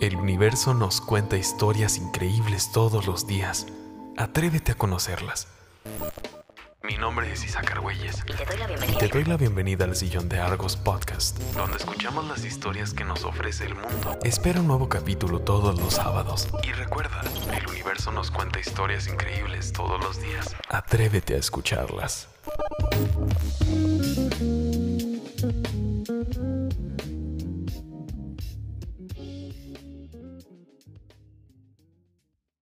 El universo nos cuenta historias increíbles todos los días. Atrévete a conocerlas. Mi nombre es Isaac Argüelles Y te doy la bienvenida. te doy la bienvenida al Sillón de Argos Podcast, donde escuchamos las historias que nos ofrece el mundo. Espera un nuevo capítulo todos los sábados. Y recuerda, el universo nos cuenta historias increíbles todos los días. Atrévete a escucharlas.